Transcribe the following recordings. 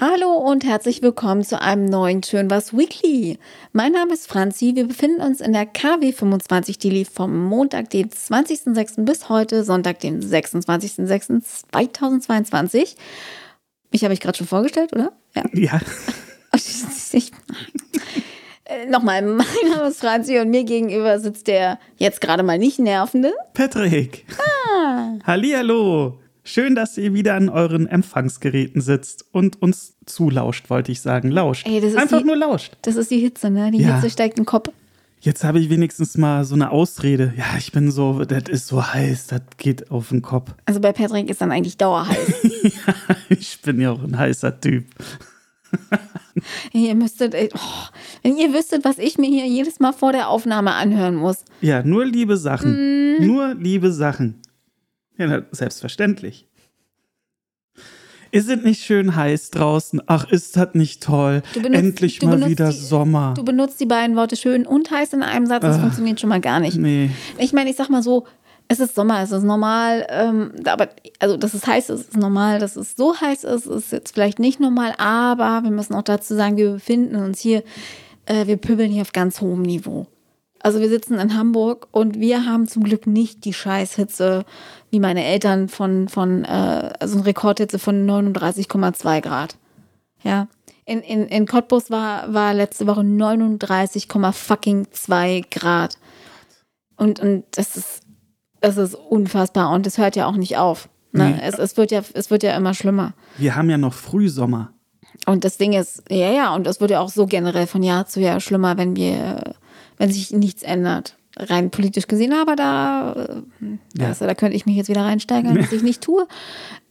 Hallo und herzlich willkommen zu einem neuen Schön was Weekly. Mein Name ist Franzi. Wir befinden uns in der KW 25, die lief vom Montag, den 20.06. bis heute, Sonntag, den 26.06.2022. Mich habe ich gerade schon vorgestellt, oder? Ja. ja. Äh, Nochmal, mein Name ist Franzi und mir gegenüber sitzt der jetzt gerade mal nicht nervende Patrick. Ah. Hallihallo. Schön, dass ihr wieder an euren Empfangsgeräten sitzt und uns zulauscht, wollte ich sagen. Lauscht. Ey, Einfach die, nur lauscht. Das ist die Hitze, ne? Die ja. Hitze steigt den Kopf. Jetzt habe ich wenigstens mal so eine Ausrede. Ja, ich bin so, das ist so heiß, das geht auf den Kopf. Also bei Patrick ist dann eigentlich dauerheiß. ja, ich bin ja auch ein heißer Typ. ihr müsstet, oh, wenn ihr wüsstet, was ich mir hier jedes Mal vor der Aufnahme anhören muss. Ja, nur liebe Sachen. Mm. Nur liebe Sachen. Ja, selbstverständlich. Ist es nicht schön heiß draußen? Ach, ist das nicht toll? Benutzt, Endlich mal wieder die, Sommer. Du benutzt die beiden Worte schön und heiß in einem Satz. Das Ach, funktioniert schon mal gar nicht. Nee. Ich meine, ich sag mal so, es ist Sommer, es ist normal, ähm, aber also dass es heiß ist, ist normal, dass es so heiß ist, ist jetzt vielleicht nicht normal, aber wir müssen auch dazu sagen, wir befinden uns hier, äh, wir pöbeln hier auf ganz hohem Niveau. Also wir sitzen in Hamburg und wir haben zum Glück nicht die Scheißhitze wie meine Eltern von, von äh, also eine Rekordhitze von 39,2 Grad. Ja. In, in, in Cottbus war, war letzte Woche 39,2 Grad. Und, und das ist, das ist unfassbar und es hört ja auch nicht auf. Ne? Nee. Es, es, wird ja, es wird ja immer schlimmer. Wir haben ja noch Frühsommer. Und das Ding ist, ja, ja, und es wird ja auch so generell von Jahr zu Jahr schlimmer, wenn wir, wenn sich nichts ändert rein politisch gesehen, aber da, äh, ja. also, da könnte ich mich jetzt wieder reinsteigern, was ich nicht tue.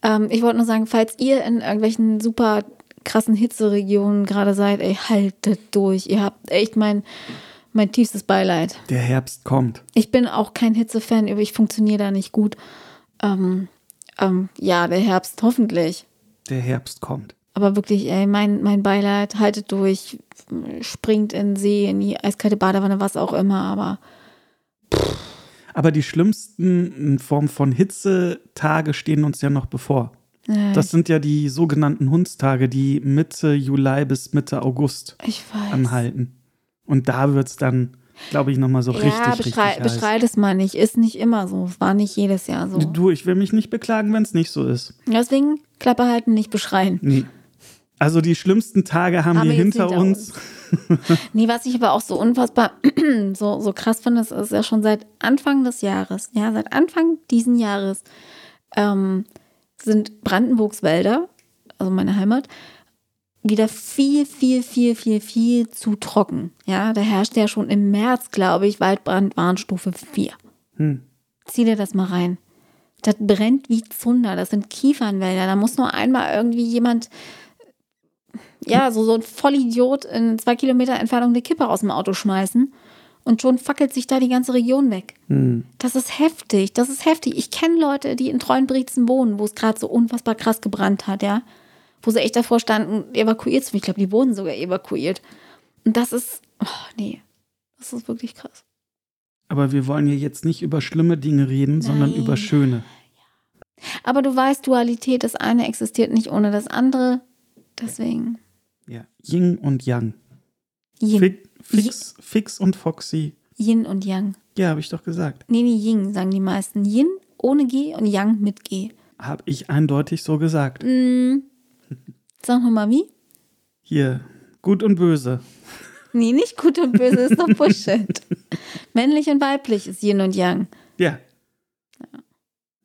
Ähm, ich wollte nur sagen, falls ihr in irgendwelchen super krassen Hitzeregionen gerade seid, ey, haltet durch. Ihr habt echt mein, mein tiefstes Beileid. Der Herbst kommt. Ich bin auch kein Hitzefan, ich funktioniere da nicht gut. Ähm, ähm, ja, der Herbst, hoffentlich. Der Herbst kommt. Aber wirklich, ey, mein, mein Beileid, haltet durch, springt in den See, in die eiskalte Badewanne, was auch immer, aber aber die schlimmsten in Form von Hitzetage stehen uns ja noch bevor. Ja, das sind ja die sogenannten Hundstage, die Mitte Juli bis Mitte August anhalten. Und da wird es dann, glaube ich, nochmal so ja, richtig, beschrei richtig heiß. Beschreit es mal nicht. Ist nicht immer so. Es war nicht jedes Jahr so. Du, ich will mich nicht beklagen, wenn es nicht so ist. Deswegen Klappe halten, nicht beschreien. Nee. Also die schlimmsten Tage haben, haben wir hinter, uns. uns. nee, was ich aber auch so unfassbar so, so krass finde, ist, ist ja schon seit Anfang des Jahres, ja, seit Anfang diesen Jahres ähm, sind Brandenburgs Wälder, also meine Heimat, wieder viel, viel, viel, viel, viel zu trocken. Ja, da herrscht ja schon im März, glaube ich, Waldbrandwarnstufe 4. Hm. Zieh dir das mal rein. Das brennt wie Zunder. Das sind Kiefernwälder. Da muss nur einmal irgendwie jemand ja, so, so ein Vollidiot in zwei Kilometer Entfernung eine Kippe aus dem Auto schmeißen und schon fackelt sich da die ganze Region weg. Mhm. Das ist heftig, das ist heftig. Ich kenne Leute, die in Treuenbrietzen wohnen, wo es gerade so unfassbar krass gebrannt hat, ja. Wo sie echt davor standen, evakuiert zu werden. Ich glaube, die wurden sogar evakuiert. Und das ist, oh nee, das ist wirklich krass. Aber wir wollen hier jetzt nicht über schlimme Dinge reden, Nein. sondern über schöne. Aber du weißt, Dualität, das eine existiert nicht ohne das andere. Deswegen. Ja, Ying und Yang. Yin. Fix, fix, fix und Foxy. Yin und Yang. Ja, habe ich doch gesagt. Nee, nee, Ying sagen die meisten. Yin ohne G und Yang mit G. Habe ich eindeutig so gesagt. Mm. Sag nochmal wie? Hier, gut und böse. Nee, nicht gut und böse, ist doch Bullshit. Männlich und weiblich ist Yin und Yang. Ja. ja.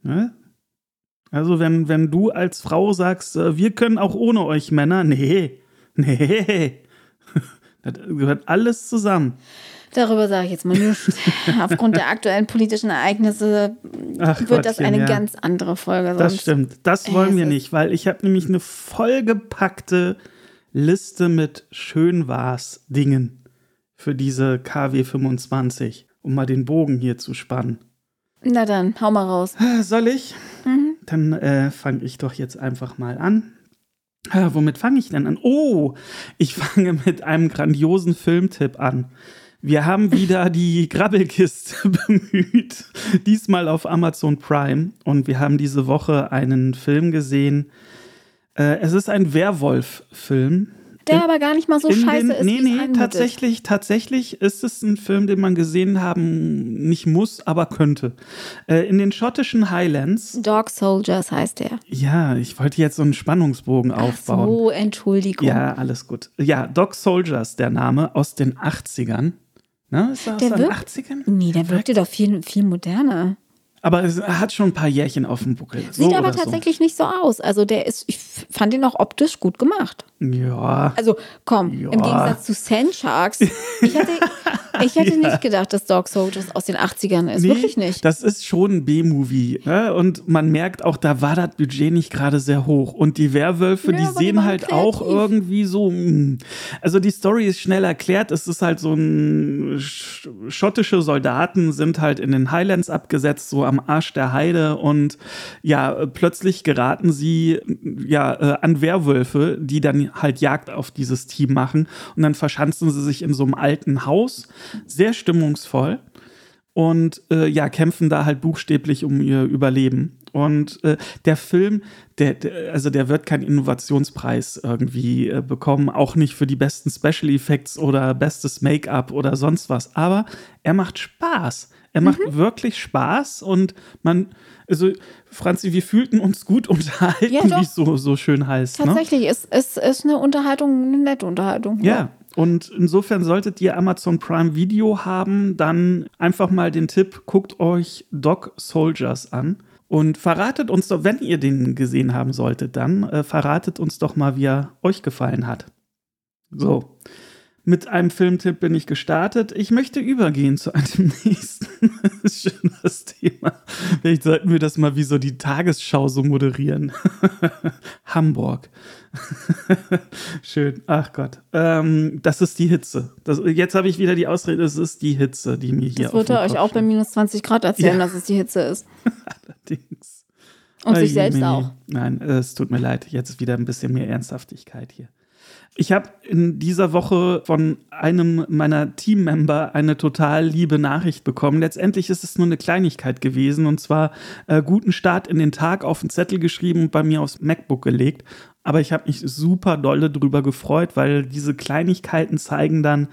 Ne? Also wenn, wenn du als Frau sagst, äh, wir können auch ohne euch Männer, nee, nee, das gehört alles zusammen. Darüber sage ich jetzt mal nichts. Aufgrund der aktuellen politischen Ereignisse Ach, wird Gottchen, das eine ja. ganz andere Folge. Sonst. Das stimmt. Das wollen wir nicht, weil ich habe nämlich eine vollgepackte Liste mit Schönwas-Dingen für diese KW 25, um mal den Bogen hier zu spannen. Na dann, hau mal raus. Soll ich? Mhm. Dann äh, fange ich doch jetzt einfach mal an. Äh, womit fange ich denn an? Oh, ich fange mit einem grandiosen Filmtipp an. Wir haben wieder die Grabbelkiste bemüht, diesmal auf Amazon Prime. Und wir haben diese Woche einen Film gesehen, Äh, es ist ein Werwolf-Film. Der aber gar nicht mal so scheiße den, ist. Nee, nee, tatsächlich, tatsächlich ist es ein Film, den man gesehen haben nicht muss, aber könnte. Äh, in den schottischen Highlands. Dog Soldiers heißt der. Ja, ich wollte jetzt so einen Spannungsbogen aufbauen. so, Entschuldigung. Ja, alles gut. Ja, Dog Soldiers, der Name aus den 80ern. Ne, ist er aus Der den wirkt- 80ern? Nee, der wirkte doch viel, viel moderner. Aber es hat schon ein paar Jährchen auf dem Buckel. So Sieht aber tatsächlich nicht so aus. Also der ist, ich fand ihn auch optisch gut gemacht. So. Ja. Also komm, Ja. im Gegensatz zu Sand Sharks. Ich hätte, ich hätte nicht gedacht, dass Dog Soldiers aus den 80ern ist. Nee, Wirklich nicht. Das ist schon ein B-Movie. Ne? Und man merkt auch, da war das Budget nicht gerade sehr hoch. Und die Werwölfe, Ja, die die sehen waren halt auch kreativ. irgendwie so. mh. Also die Story ist schnell erklärt. Es ist halt so ein sch schottische Soldaten sind halt in den Highlands abgesetzt, so am Arsch der Heide. Und ja, plötzlich geraten sie ja äh, an Werwölfe, die dann halt Jagd auf dieses Team machen. Und dann verschanzen sie sich in so einem alten Haus. Sehr stimmungsvoll und äh, ja, kämpfen da halt buchstäblich um ihr Überleben. Und äh, der Film, der, der, also der wird keinen Innovationspreis irgendwie äh, bekommen, auch nicht für die besten Special Effects oder bestes Make-up oder sonst was. Aber er macht Spaß. Er macht Mhm. wirklich Spaß und man, also Franzi, wir fühlten uns gut unterhalten, Ja, wie es so, so schön heißt. Ne? Tatsächlich, es ist, ist eine Unterhaltung, eine nette Unterhaltung. Ja, und insofern solltet ihr Amazon Prime Video haben, dann einfach mal den Tipp, guckt euch Dog Soldiers an und verratet uns doch, wenn ihr den gesehen haben solltet, dann äh, verratet uns doch mal, wie er euch gefallen hat. So. Mit einem Filmtipp bin ich gestartet. Ich möchte übergehen zu einem nächsten. Das ist das Thema. Vielleicht sollten wir das mal wie so die Tagesschau so moderieren. Hamburg. Schön. Ach Gott. Ähm, das ist die Hitze. Das, jetzt habe ich wieder die Ausrede, es ist die Hitze, die mir hier Das wird er euch auch bei minus 20 Grad erzählen, Ja. dass es die Hitze ist. Allerdings. Und sich selbst auch. Nein, es tut mir leid. Jetzt ist wieder ein bisschen mehr Ernsthaftigkeit hier. Ich habe in dieser Woche von einem meiner Teammember eine total liebe Nachricht bekommen. Letztendlich ist es nur eine Kleinigkeit gewesen und zwar äh, guten Start in den Tag auf den Zettel geschrieben und bei mir aufs MacBook gelegt. Aber ich habe mich super dolle drüber gefreut, weil diese Kleinigkeiten zeigen dann,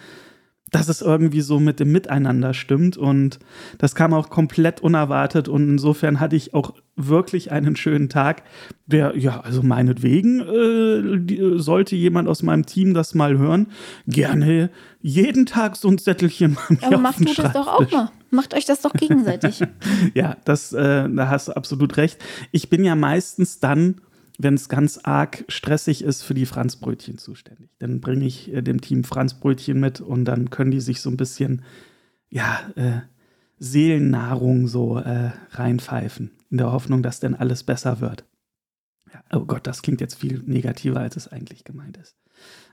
dass es irgendwie so mit dem Miteinander stimmt. Und das kam auch komplett unerwartet. Und insofern hatte ich auch wirklich einen schönen Tag, der, ja, also meinetwegen äh, die, sollte jemand aus meinem Team das mal hören, gerne jeden Tag so ein Zettelchen mir Aber macht du das doch auch mal. Macht euch das doch gegenseitig. Ja, das, äh, da hast du absolut recht. Ich bin ja meistens dann, wenn es ganz arg stressig ist, für die Franzbrötchen zuständig. Dann bringe ich äh, dem Team Franzbrötchen mit und dann können die sich so ein bisschen, ja, äh, Seelennahrung so äh, reinpfeifen, in der Hoffnung, dass dann alles besser wird. Ja, oh Gott, das klingt jetzt viel negativer, als es eigentlich gemeint ist.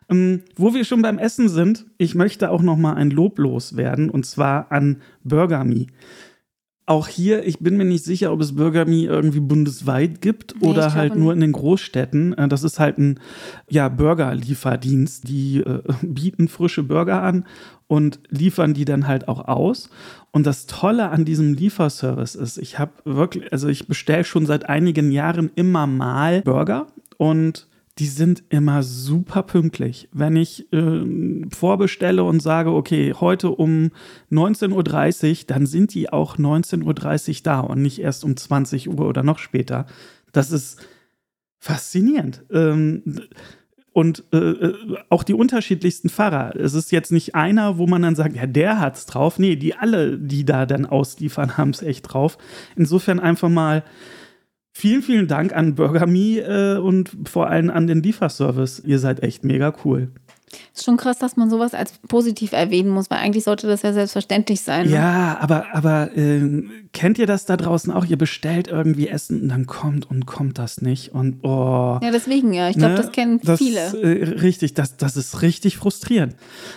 Ähm, wo wir schon beim Essen sind, ich möchte auch noch mal ein Lob loswerden und zwar an Burger Me. Auch hier, ich bin mir nicht sicher, ob es Burger Me irgendwie bundesweit gibt Nee, oder halt nur in den Großstädten. Äh, Das ist halt ein ja, Burger-Lieferdienst. Die äh, bieten frische Burger an und liefern die dann halt auch aus. Und das Tolle an diesem Lieferservice ist, ich habe wirklich, also ich bestelle schon seit einigen Jahren immer mal Burger und die sind immer super pünktlich. Wenn ich äh, vorbestelle und sage, okay, heute um 19.30 Uhr, dann sind die auch 19.30 Uhr da und nicht erst um 20 Uhr oder noch später. Das ist faszinierend. Ähm, und äh, äh, auch die unterschiedlichsten Fahrer. Es ist jetzt nicht einer, wo man dann sagt, ja, der hat's drauf. Nee, die alle, die da dann ausliefern, haben es echt drauf. Insofern einfach mal vielen, vielen Dank an Burger Me äh, und vor allem an den Lieferservice. Ihr seid echt mega cool. Ist schon krass, dass man sowas als positiv erwähnen muss, weil eigentlich sollte das ja selbstverständlich sein. Ne? Ja, aber, aber äh, kennt ihr das da draußen auch? Ihr bestellt irgendwie Essen und dann kommt und kommt das nicht. Und oh. Ja, deswegen ja. Ich glaube, Ne? das kennen das, viele. Äh, richtig, das, das ist richtig frustrierend.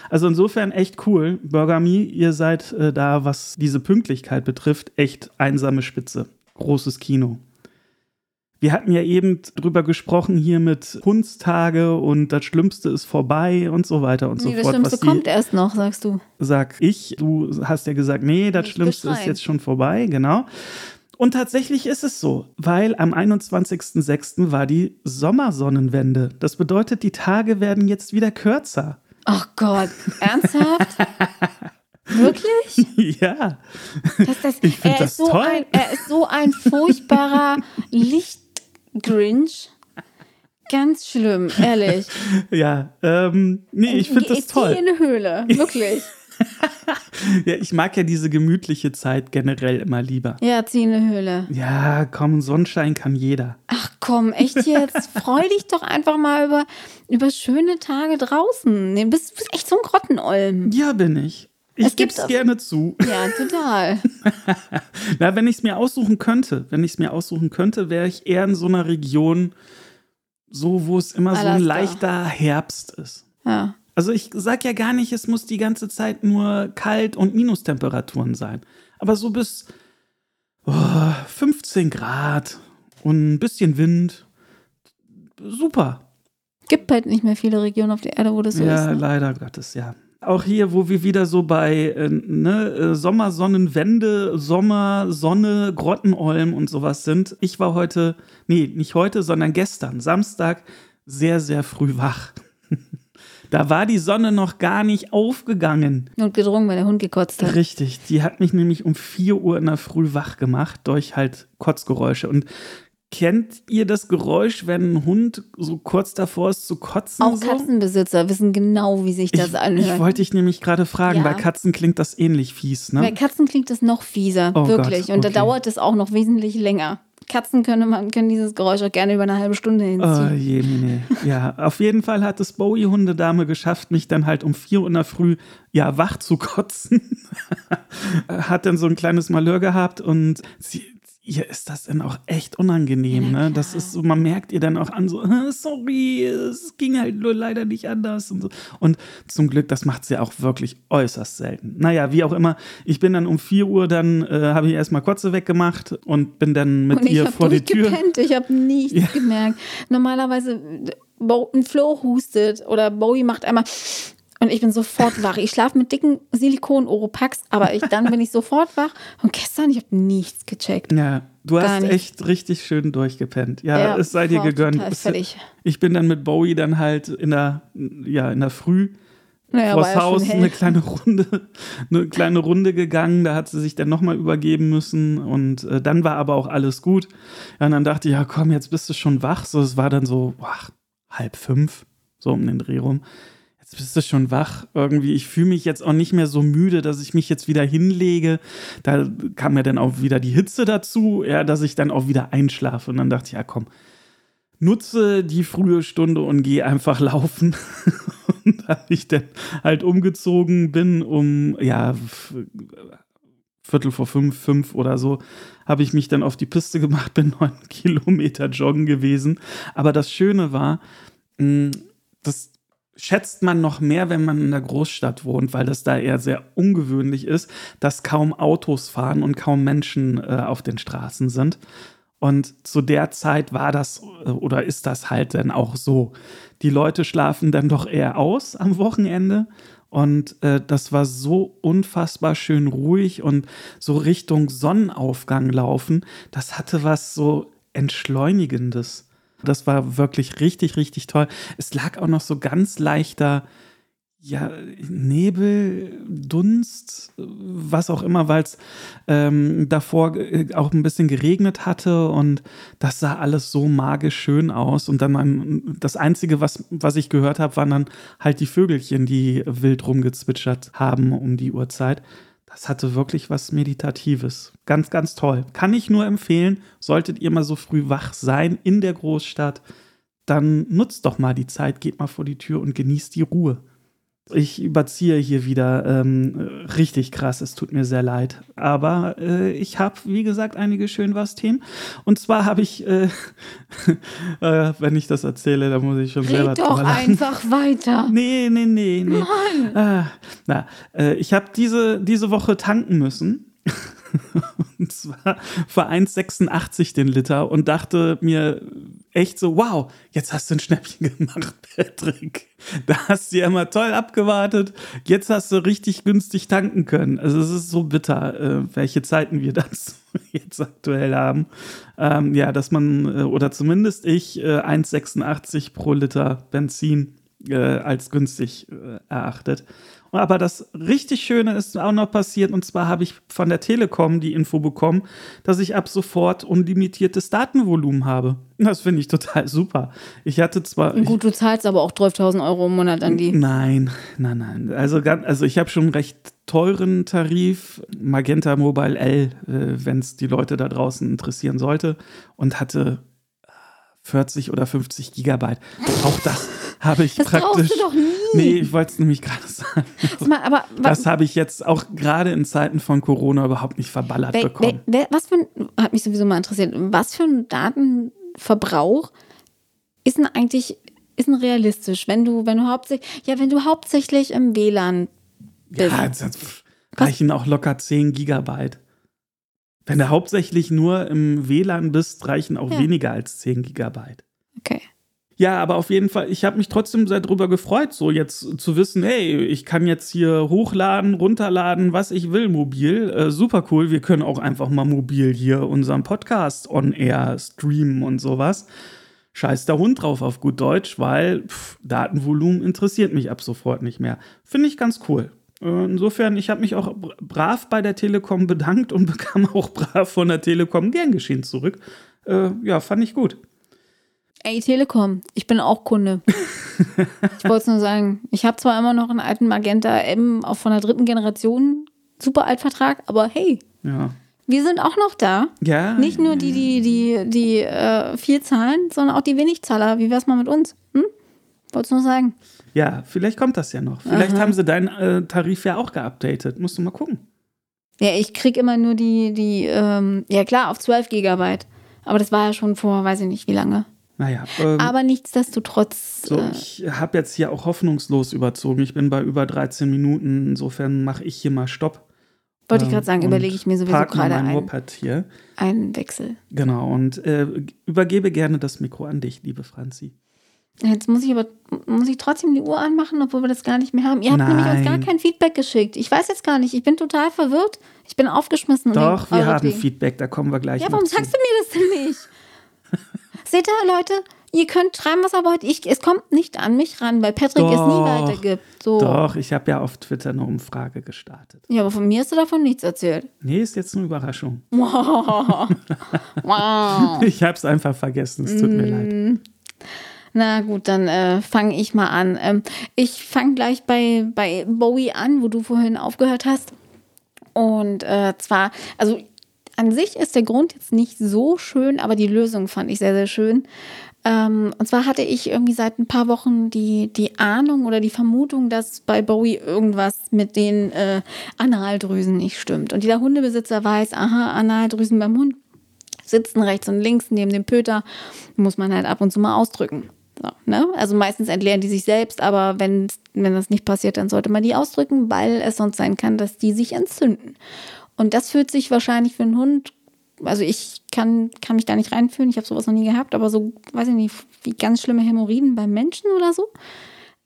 Also insofern echt cool. Burger Me, ihr seid äh, da, was diese Pünktlichkeit betrifft, echt einsame Spitze. Großes Kino. Wir hatten ja eben drüber gesprochen hier mit Hundstage und das Schlimmste ist vorbei und so weiter und Nee, so das fort. Schlimmste was die- kommt erst noch, sagst du. sag ich. Du hast ja gesagt, nee, das Nicht Schlimmste ist geschreit. jetzt schon vorbei, genau. Und tatsächlich ist es so, weil am 21.06. war die Sommersonnenwende. Das bedeutet, die Tage werden jetzt wieder kürzer. Ach Gott, ernsthaft? Wirklich? Ja. Das, das, Ich finde er das ist so toll. Ein, er ist so ein furchtbarer Lichtgrinch. Ganz schlimm, ehrlich. Ja, ähm, nee, ich finde das toll. in eine Höhle, wirklich. Ja, ich mag ja diese gemütliche Zeit generell immer lieber. Ja, zieh in eine Höhle. Ja, komm, Sonnenschein kann jeder. Ach komm, echt jetzt? Freu dich doch einfach mal über, über schöne Tage draußen. Du bist, bist echt so ein Grottenolm. Ja, bin ich. Ich gebe es gerne zu. Ja, total. Na, wenn ich es mir aussuchen könnte, wenn ich es mir aussuchen könnte, wäre ich eher in so einer Region, so wo es immer so ein Alaska. leichter Herbst ist. Ja. Also ich sag ja gar nicht, es muss die ganze Zeit nur kalt und Minustemperaturen sein. Aber so bis oh, 15 Grad und ein bisschen Wind. Super. Gibt halt nicht mehr viele Regionen auf der Erde, wo das so ja, ist. Ne? leider Gottes, ja. Auch hier, wo wir wieder so bei äh, ne, äh, Sommersonnenwende, Sommer, Sonne, Grottenolm und sowas sind. Ich war heute, nee, nicht heute, sondern gestern, Samstag, sehr, sehr früh wach. da war die Sonne noch gar nicht aufgegangen. Und gedrungen, weil der Hund gekotzt hat. Richtig, die hat mich nämlich um 4 Uhr in der Früh wach gemacht durch halt Kotzgeräusche. Und kennt ihr das Geräusch, wenn ein Hund so kurz davor ist zu kotzen? Auch so? Katzenbesitzer wissen genau, wie sich das ich, anhört. Ich wollte dich nämlich gerade fragen, Ja. bei Katzen klingt das ähnlich fies, Bei ne? Katzen klingt es noch fieser, Oh wirklich. Gott, Und da okay. dauert es auch noch wesentlich länger. Katzen können, man, können dieses Geräusch auch gerne über eine halbe Stunde Oh hinziehen. je, nee, nee. Ja, auf jeden Fall hat es Bowie-Hundedame geschafft, mich dann halt um 4 Uhr in der Früh, ja, wach zu kotzen. hat dann so ein kleines Malheur gehabt und sie, ihr ist das dann auch echt unangenehm, ne? Das ist so, man merkt ihr dann auch an, so, "Äh, sorry, es ging halt nur leider nicht anders und so. Und zum Glück, das macht sie auch wirklich äußerst selten. Naja, wie auch immer, ich bin dann um 4 Uhr, dann äh, habe ich erstmal Kotze weggemacht und bin dann mit ihr vor die Tür. durchgepennt, ich habe nichts Ja. gemerkt. Normalerweise, Bo ein Flo hustet oder Bowie macht einmal und ich bin sofort wach. Ich schlafe mit dicken Silikon-Oropax, aber ich, dann bin ich sofort wach. Und gestern, ich habe nichts gecheckt. Ja, du Gar hast nicht. echt richtig schön durchgepennt. Ja, Ja, es sei dir gegönnt. Es-. Ich bin dann mit Bowie dann halt in der, ja, in der Früh Naja, vors Haus eine kleine Runde, eine kleine Runde gegangen. Da hat sie sich dann nochmal übergeben müssen und äh, dann war aber auch alles gut. Ja, und dann dachte ich, ja komm, jetzt bist du schon wach. So, es war dann so boah, halb fünf, so um den Dreh rum. Jetzt bist du schon wach. Irgendwie, ich fühle mich jetzt auch nicht mehr so müde, dass ich mich jetzt wieder hinlege. Da kam mir dann auch wieder die Hitze dazu, ja, dass ich dann auch wieder einschlafe. Und dann dachte ich, ja komm, nutze die frühe Stunde und geh einfach laufen. und da ich dann halt umgezogen bin, um, ja, Viertel vor fünf, fünf oder so, habe ich mich dann auf die Piste gemacht, bin neun Kilometer joggen gewesen. Aber das Schöne war, mh, das schätzt man noch mehr, wenn man in der Großstadt wohnt, weil das da eher sehr ungewöhnlich ist, dass kaum Autos fahren und kaum Menschen äh, auf den Straßen sind. Und zu der Zeit war das äh, oder ist das halt dann auch so. Die Leute schlafen dann doch eher aus am Wochenende. Und äh, das war so unfassbar schön ruhig und so Richtung Sonnenaufgang laufen. Das hatte was so Entschleunigendes. Das war wirklich richtig, richtig toll. Es lag auch noch so ganz leichter ja, Nebel, Dunst, was auch immer, weil es ähm, davor äh, auch ein bisschen geregnet hatte und das sah alles so magisch schön aus. Und dann ein, das Einzige, was, was ich gehört habe, waren dann halt die Vögelchen, die wild rumgezwitschert haben um die Uhrzeit. Das hatte wirklich was Meditatives. Ganz, ganz toll. Kann ich nur empfehlen, solltet ihr mal so früh wach sein in der Großstadt, dann nutzt doch mal die Zeit, geht mal vor die Tür und genießt die Ruhe. Ich überziehe hier wieder ähm, richtig krass, es tut mir sehr leid. Aber äh, ich habe, wie gesagt, einige schön was Themen. Und zwar habe ich, äh, äh, wenn ich das erzähle, dann muss ich schon selber Red doch drüber lachen. einfach weiter. Nee, nee, nee, nee. Mann. Ah, na, äh, ich habe diese, diese Woche tanken müssen. und zwar für 1,86 den Liter und dachte mir, echt so, wow, jetzt hast du ein Schnäppchen gemacht, Patrick. Da hast du ja immer toll abgewartet. Jetzt hast du richtig günstig tanken können. Also es ist so bitter, äh, welche Zeiten wir das jetzt aktuell haben. Ähm, ja, dass man, äh, oder zumindest ich, äh, 1,86 pro Liter Benzin äh, als günstig äh, erachtet. Aber das richtig Schöne ist auch noch passiert, und zwar habe ich von der Telekom die Info bekommen, dass ich ab sofort unlimitiertes Datenvolumen habe. Das finde ich total super. Ich hatte zwar. Gut, du zahlst aber auch 12.000 Euro im Monat an die. Nein, nein, nein. Also, also ich habe schon einen recht teuren Tarif, Magenta Mobile L, äh, wenn es die Leute da draußen interessieren sollte, und hatte 40 oder 50 Gigabyte. Auch das habe ich das praktisch. Brauchst du doch nie. Nee, ich wollte es nämlich gerade sagen. Mal, aber, das habe ich jetzt auch gerade in Zeiten von Corona überhaupt nicht verballert wer, bekommen. Wer, was für ein, hat mich sowieso mal interessiert, was für ein Datenverbrauch ist denn eigentlich, ist denn realistisch, wenn du, wenn du hauptsächlich, ja, wenn du hauptsächlich im WLAN bist. Ja, das reichen auch locker 10 Gigabyte. Wenn du hauptsächlich nur im WLAN bist, reichen auch ja. weniger als 10 Gigabyte. Okay. Ja, aber auf jeden Fall, ich habe mich trotzdem sehr darüber gefreut, so jetzt zu wissen, hey, ich kann jetzt hier hochladen, runterladen, was ich will, mobil. Äh, super cool. Wir können auch einfach mal mobil hier unseren Podcast on air streamen und sowas. Scheiß der Hund drauf auf gut Deutsch, weil pff, Datenvolumen interessiert mich ab sofort nicht mehr. Finde ich ganz cool. Äh, insofern, ich habe mich auch brav bei der Telekom bedankt und bekam auch brav von der Telekom gern geschehen zurück. Äh, ja, fand ich gut. Ey, Telekom, ich bin auch Kunde. ich wollte es nur sagen. Ich habe zwar immer noch einen alten Magenta M auch von der dritten Generation, super Altvertrag, aber hey. Ja. Wir sind auch noch da. Ja. Nicht nur die, die, die, die äh, viel zahlen, sondern auch die Wenigzahler. Wie wär's mal mit uns? Hm? Wollt's nur sagen. Ja, vielleicht kommt das ja noch. Vielleicht Aha. haben sie deinen äh, Tarif ja auch geupdatet. Musst du mal gucken. Ja, ich krieg immer nur die, die, ähm, ja klar, auf 12 Gigabyte. Aber das war ja schon vor, weiß ich nicht, wie lange. Naja. Ähm, Aber nichtsdestotrotz. So, äh, ich habe jetzt hier auch hoffnungslos überzogen. Ich bin bei über 13 Minuten. Insofern mache ich hier mal Stopp. Wollte ich gerade sagen, ähm, überlege ich mir sowieso gerade einen, hier. einen Wechsel. Genau, und äh, übergebe gerne das Mikro an dich, liebe Franzi. Jetzt muss ich aber muss ich trotzdem die Uhr anmachen, obwohl wir das gar nicht mehr haben. Ihr habt Nein. nämlich uns gar kein Feedback geschickt. Ich weiß jetzt gar nicht. Ich bin total verwirrt. Ich bin aufgeschmissen. Doch, wir haben Feedback. Da kommen wir gleich. Ja, warum zu. sagst du mir das denn nicht? Seht ihr, Leute, ihr könnt schreiben, was ihr wollt. Ich, es kommt nicht an mich ran, weil Patrick doch, es nie weitergibt. So. Doch, ich habe ja auf Twitter eine Umfrage gestartet. Ja, aber von mir hast du davon nichts erzählt. Nee, ist jetzt eine Überraschung. Wow. wow. Ich habe es einfach vergessen, es tut mm. mir leid. Na gut, dann äh, fange ich mal an. Ähm, ich fange gleich bei, bei Bowie an, wo du vorhin aufgehört hast. Und äh, zwar, also an sich ist der Grund jetzt nicht so schön, aber die Lösung fand ich sehr, sehr schön. Ähm, und zwar hatte ich irgendwie seit ein paar Wochen die, die Ahnung oder die Vermutung, dass bei Bowie irgendwas mit den äh, Analdrüsen nicht stimmt. Und jeder Hundebesitzer weiß, aha, Analdrüsen beim Hund sitzen rechts und links neben dem Pöter, muss man halt ab und zu mal ausdrücken. So, ne? Also meistens entleeren die sich selbst, aber wenn, wenn das nicht passiert, dann sollte man die ausdrücken, weil es sonst sein kann, dass die sich entzünden. Und das fühlt sich wahrscheinlich für einen Hund, also ich kann, kann mich da nicht reinfühlen, ich habe sowas noch nie gehabt, aber so, weiß ich nicht, wie ganz schlimme Hämorrhoiden beim Menschen oder so.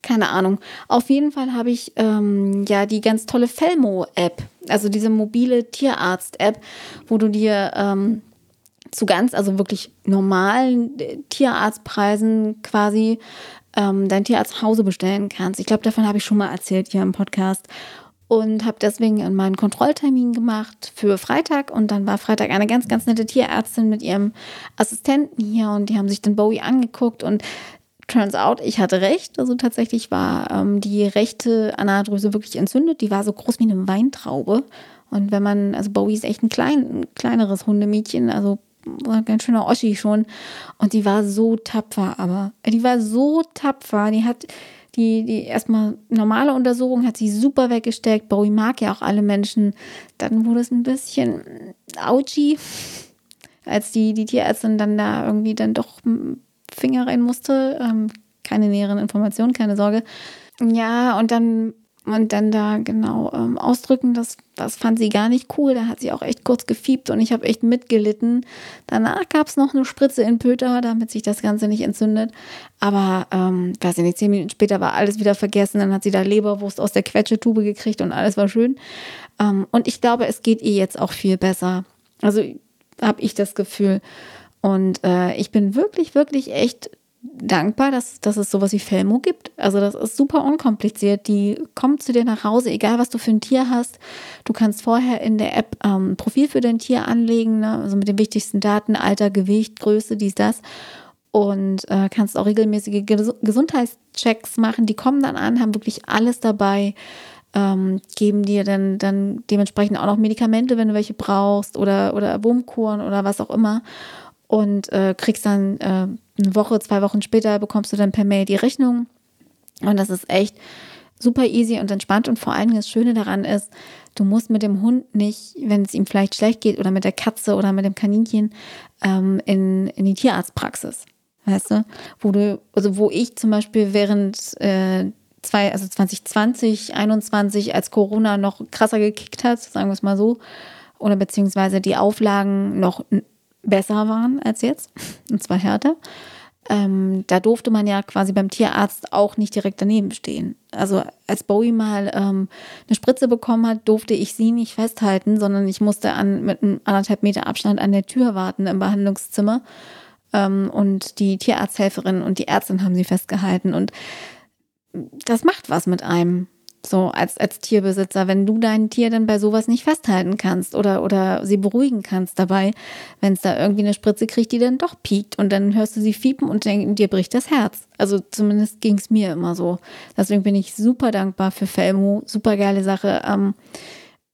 Keine Ahnung. Auf jeden Fall habe ich ähm, ja die ganz tolle Felmo-App, also diese mobile Tierarzt-App, wo du dir ähm, zu ganz, also wirklich normalen äh, Tierarztpreisen quasi ähm, dein Tierarzt Hause bestellen kannst. Ich glaube, davon habe ich schon mal erzählt hier im Podcast und habe deswegen meinen Kontrolltermin gemacht für Freitag und dann war Freitag eine ganz, ganz nette Tierärztin mit ihrem Assistenten hier und die haben sich den Bowie angeguckt und turns out, ich hatte recht. Also tatsächlich war ähm, die rechte Analdrüse wirklich entzündet. Die war so groß wie eine Weintraube. Und wenn man, also Bowie ist echt ein, klein, ein kleineres Hundemädchen, also ein ganz schöner Oschi schon. Und die war so tapfer, aber die war so tapfer. Die hat die, die erstmal normale Untersuchung hat sie super weggesteckt. Bowie mag ja auch alle Menschen. Dann wurde es ein bisschen ouchy, als die, die Tierärztin dann da irgendwie dann doch Finger rein musste. Ähm, keine näheren Informationen, keine Sorge. Ja, und dann und dann da genau ähm, ausdrücken, das, das fand sie gar nicht cool. Da hat sie auch echt kurz gefiebt und ich habe echt mitgelitten. Danach gab es noch eine Spritze in Pöter, damit sich das Ganze nicht entzündet. Aber, ähm, weiß ich nicht, zehn Minuten später war alles wieder vergessen. Dann hat sie da Leberwurst aus der Quetschetube gekriegt und alles war schön. Ähm, und ich glaube, es geht ihr jetzt auch viel besser. Also habe ich das Gefühl. Und äh, ich bin wirklich, wirklich echt dankbar, dass, dass es sowas wie Felmo gibt. Also das ist super unkompliziert. Die kommt zu dir nach Hause, egal was du für ein Tier hast. Du kannst vorher in der App ähm, ein Profil für dein Tier anlegen, ne? also mit den wichtigsten Daten, Alter, Gewicht, Größe, dies, das. Und äh, kannst auch regelmäßige Ges Gesundheitschecks machen. Die kommen dann an, haben wirklich alles dabei. Ähm, geben dir dann, dann dementsprechend auch noch Medikamente, wenn du welche brauchst oder, oder Wurmkuren oder was auch immer und äh, kriegst dann äh, eine Woche, zwei Wochen später bekommst du dann per Mail die Rechnung. Und das ist echt super easy und entspannt. Und vor allem das Schöne daran ist, du musst mit dem Hund nicht, wenn es ihm vielleicht schlecht geht oder mit der Katze oder mit dem Kaninchen, ähm, in, in die Tierarztpraxis. Weißt du? Wo du, also wo ich zum Beispiel während äh, zwei, also 2020, 2021, als Corona noch krasser gekickt hat, sagen wir es mal so, oder beziehungsweise die Auflagen noch besser waren als jetzt, und zwar härter. Ähm, da durfte man ja quasi beim Tierarzt auch nicht direkt daneben stehen. Also als Bowie mal ähm, eine Spritze bekommen hat, durfte ich sie nicht festhalten, sondern ich musste an, mit einem anderthalb Meter Abstand an der Tür warten im Behandlungszimmer. Ähm, und die Tierarzthelferin und die Ärztin haben sie festgehalten. Und das macht was mit einem. So als, als Tierbesitzer, wenn du dein Tier dann bei sowas nicht festhalten kannst oder, oder sie beruhigen kannst dabei, wenn es da irgendwie eine Spritze kriegt, die dann doch piekt und dann hörst du sie fiepen und denk, dir bricht das Herz. Also zumindest ging es mir immer so. Deswegen bin ich super dankbar für Felmo. Super geile Sache. Ähm,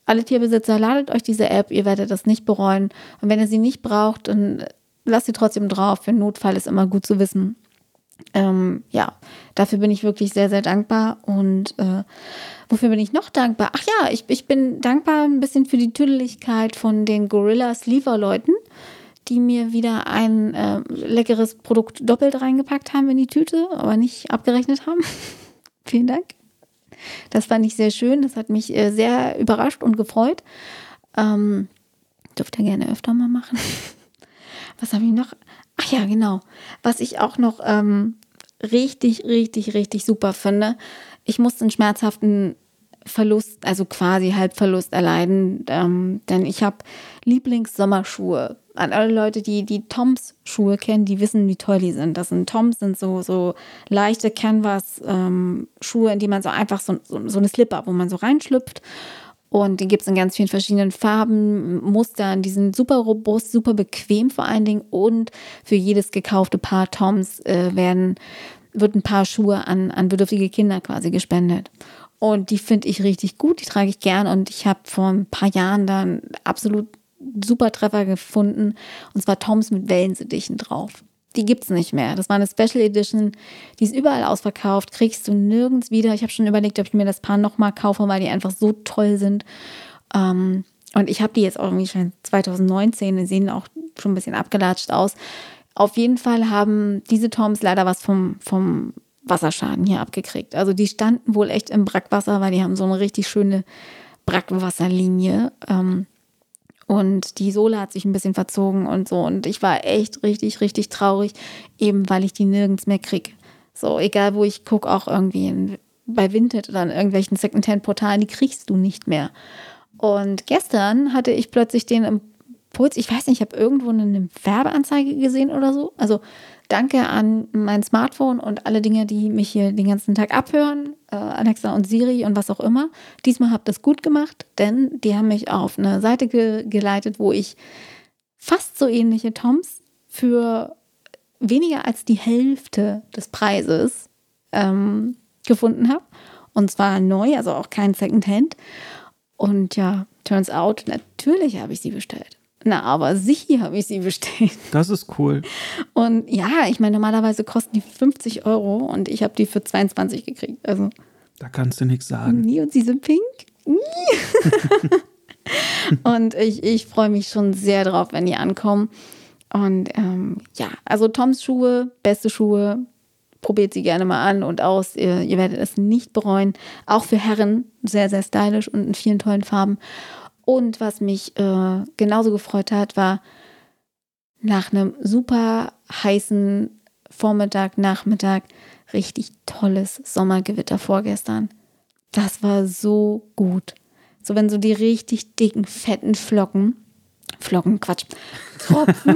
alle Tierbesitzer, ladet euch diese App, ihr werdet das nicht bereuen. Und wenn ihr sie nicht braucht, dann lasst sie trotzdem drauf. Für einen Notfall ist immer gut zu wissen ähm, ja, dafür bin ich wirklich sehr, sehr dankbar. Und äh, wofür bin ich noch dankbar? Ach ja, ich, ich bin dankbar ein bisschen für die Tüdeligkeit von den Gorillas Lieferleuten, die mir wieder ein äh, leckeres Produkt doppelt reingepackt haben in die Tüte, aber nicht abgerechnet haben. Vielen Dank. Das fand ich sehr schön. Das hat mich äh, sehr überrascht und gefreut. Ähm, dürfte gerne öfter mal machen. Was habe ich noch? Ach ja, genau. Was ich auch noch ähm, richtig, richtig, richtig super finde, ich musste einen schmerzhaften Verlust, also quasi Halbverlust erleiden, ähm, denn ich habe Lieblingssommerschuhe. An alle Leute, die die Toms-Schuhe kennen, die wissen, wie toll die sind. Das sind Toms, sind so, so leichte Canvas-Schuhe, ähm, in die man so einfach so, so, so eine Slipper, wo man so reinschlüpft und die gibt es in ganz vielen verschiedenen Farben, Mustern. Die sind super robust, super bequem vor allen Dingen. Und für jedes gekaufte Paar Toms äh, werden, wird ein paar Schuhe an, an bedürftige Kinder quasi gespendet. Und die finde ich richtig gut, die trage ich gern. Und ich habe vor ein paar Jahren dann absolut super Treffer gefunden. Und zwar Toms mit Wellensittichen drauf die gibt's nicht mehr. Das war eine Special Edition, die ist überall ausverkauft, kriegst du nirgends wieder. Ich habe schon überlegt, ob ich mir das Paar nochmal kaufe, weil die einfach so toll sind. Ähm, und ich habe die jetzt auch irgendwie schon 2019, die sehen auch schon ein bisschen abgelatscht aus. Auf jeden Fall haben diese Toms leider was vom, vom Wasserschaden hier abgekriegt. Also die standen wohl echt im Brackwasser, weil die haben so eine richtig schöne Brackwasserlinie. Ähm, und die Sohle hat sich ein bisschen verzogen und so. Und ich war echt richtig, richtig traurig, eben weil ich die nirgends mehr kriege. So, egal wo ich gucke, auch irgendwie bei Vinted oder in irgendwelchen Secondhand-Portalen, die kriegst du nicht mehr. Und gestern hatte ich plötzlich den Impuls, ich weiß nicht, ich habe irgendwo eine Werbeanzeige gesehen oder so. Also Danke an mein Smartphone und alle Dinge, die mich hier den ganzen Tag abhören, äh, Alexa und Siri und was auch immer. Diesmal habt ihr es gut gemacht, denn die haben mich auf eine Seite ge geleitet, wo ich fast so ähnliche Toms für weniger als die Hälfte des Preises ähm, gefunden habe. Und zwar neu, also auch kein Secondhand. Und ja, turns out, natürlich habe ich sie bestellt. Na, aber sicher habe ich sie bestellt. Das ist cool. Und ja, ich meine, normalerweise kosten die 50 Euro und ich habe die für 22 gekriegt. Also. Da kannst du nichts sagen. Nie und sie sind pink. und ich, ich freue mich schon sehr drauf, wenn die ankommen. Und ähm, ja, also Toms Schuhe, beste Schuhe, probiert sie gerne mal an und aus. Ihr, ihr werdet es nicht bereuen. Auch für Herren sehr, sehr stylisch und in vielen tollen Farben. Und was mich äh, genauso gefreut hat, war nach einem super heißen Vormittag, Nachmittag richtig tolles Sommergewitter vorgestern. Das war so gut. So wenn so die richtig dicken, fetten Flocken, Flocken, Quatsch, Tropfen.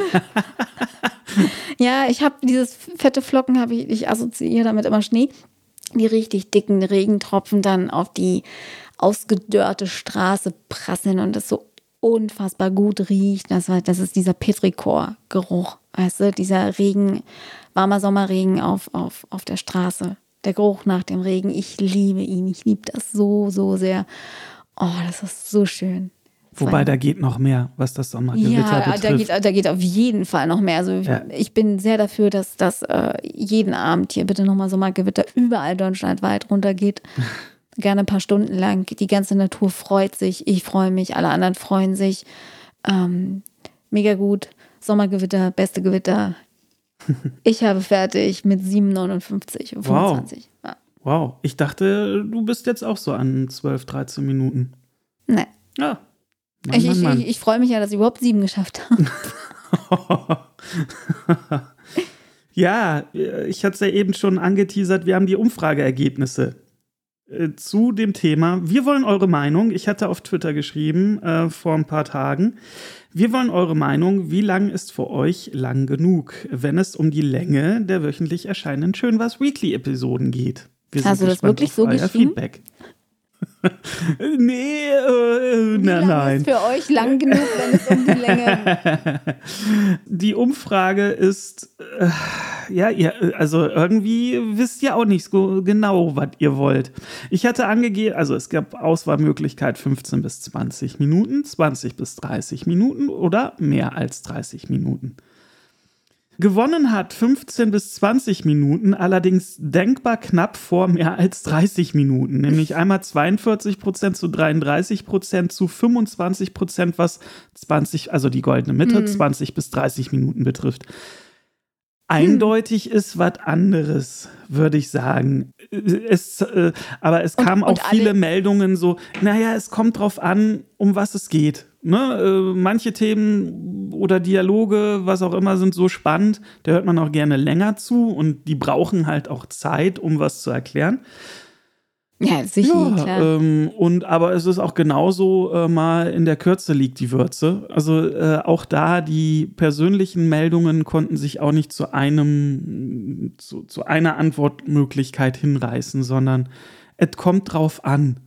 ja, ich habe dieses fette Flocken, habe ich, ich assoziiere damit immer Schnee. Die richtig dicken Regentropfen dann auf die ausgedörrte Straße prasseln und das so unfassbar gut riecht. Das, war, das ist dieser Petrichor-Geruch, weißt du, dieser Regen, warmer Sommerregen auf, auf, auf der Straße. Der Geruch nach dem Regen, ich liebe ihn, ich liebe das so, so sehr. Oh, das ist so schön. Wobei, da geht noch mehr, was das Sommergewitter ja, betrifft. Da geht, da geht auf jeden Fall noch mehr. Also ja. ich bin sehr dafür, dass das äh, jeden Abend hier bitte nochmal Sommergewitter überall deutschlandweit runtergeht. Gerne ein paar Stunden lang. Die ganze Natur freut sich. Ich freue mich. Alle anderen freuen sich. Ähm, mega gut. Sommergewitter, beste Gewitter. ich habe fertig mit 7,59 und 25. Wow. Ja. wow. Ich dachte, du bist jetzt auch so an 12, 13 Minuten. Nee. Ja. Mann, ich, Mann, ich, ich freue mich ja, dass ich überhaupt sieben geschafft habe. ja, ich hatte es ja eben schon angeteasert. Wir haben die Umfrageergebnisse äh, zu dem Thema. Wir wollen eure Meinung. Ich hatte auf Twitter geschrieben äh, vor ein paar Tagen. Wir wollen eure Meinung. Wie lang ist für euch lang genug, wenn es um die Länge der wöchentlich erscheinenden Schön was Weekly-Episoden geht? Wir Hast du das wirklich so geschrieben? Feedback. Nee, äh, na, nein. Ist für euch lang genug, wenn es um die Länge Die Umfrage ist, äh, ja, ihr, also irgendwie wisst ihr auch nicht so genau, was ihr wollt. Ich hatte angegeben, also es gab Auswahlmöglichkeit 15 bis 20 Minuten, 20 bis 30 Minuten oder mehr als 30 Minuten. Gewonnen hat 15 bis 20 Minuten, allerdings denkbar knapp vor mehr als 30 Minuten, nämlich einmal 42 Prozent zu 33 Prozent zu 25 Prozent, was 20, also die goldene Mitte, mhm. 20 bis 30 Minuten betrifft. Eindeutig ist was anderes, würde ich sagen. Es, äh, aber es kamen auch viele Meldungen so, naja, es kommt drauf an, um was es geht. Ne? Äh, manche Themen oder Dialoge, was auch immer, sind so spannend, da hört man auch gerne länger zu und die brauchen halt auch Zeit, um was zu erklären. Ja, sicher. Ja, klar. Ähm, und aber es ist auch genauso äh, mal in der Kürze liegt die Würze. Also äh, auch da die persönlichen Meldungen konnten sich auch nicht zu einem zu, zu einer Antwortmöglichkeit hinreißen, sondern es kommt drauf an.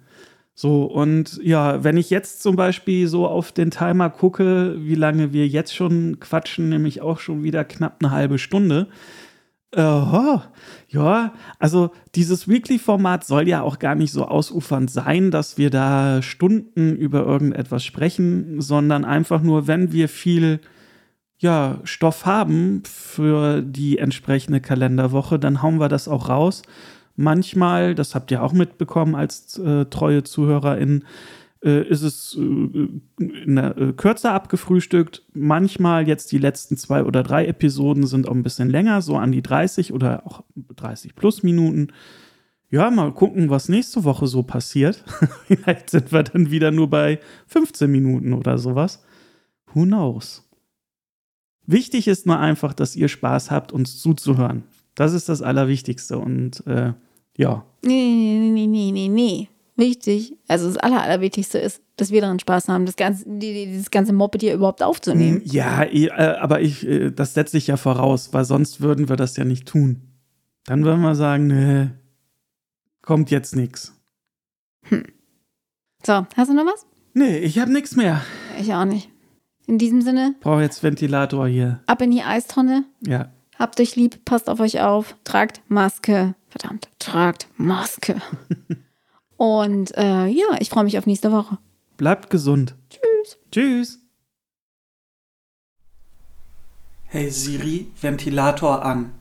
So, und ja, wenn ich jetzt zum Beispiel so auf den Timer gucke, wie lange wir jetzt schon quatschen, nämlich auch schon wieder knapp eine halbe Stunde, Uh, ja, also dieses Weekly-Format soll ja auch gar nicht so ausufernd sein, dass wir da Stunden über irgendetwas sprechen, sondern einfach nur, wenn wir viel ja, Stoff haben für die entsprechende Kalenderwoche, dann hauen wir das auch raus. Manchmal, das habt ihr auch mitbekommen als äh, treue ZuhörerInnen, äh, ist es äh, der, äh, kürzer abgefrühstückt. Manchmal jetzt die letzten zwei oder drei Episoden sind auch ein bisschen länger, so an die 30 oder auch 30 plus Minuten. Ja, mal gucken, was nächste Woche so passiert. Vielleicht sind wir dann wieder nur bei 15 Minuten oder sowas. Who knows? Wichtig ist nur einfach, dass ihr Spaß habt, uns zuzuhören. Das ist das Allerwichtigste. Und äh, ja. Nee, nee, nee, nee, nee, nee wichtig, also das Aller, Allerwichtigste ist, dass wir daran Spaß haben, das ganze, dieses ganze Moped hier überhaupt aufzunehmen. Ja, eh, äh, aber ich, äh, das setze ich ja voraus, weil sonst würden wir das ja nicht tun. Dann würden wir sagen, nee, kommt jetzt nichts. Hm. So, hast du noch was? Nee, ich habe nichts mehr. Ich auch nicht. In diesem Sinne. Brauche jetzt Ventilator hier. Ab in die Eistonne. Ja. Habt euch lieb, passt auf euch auf, tragt Maske. Verdammt, tragt Maske. Und äh, ja, ich freue mich auf nächste Woche. Bleibt gesund. Tschüss. Tschüss. Hey Siri, Ventilator an.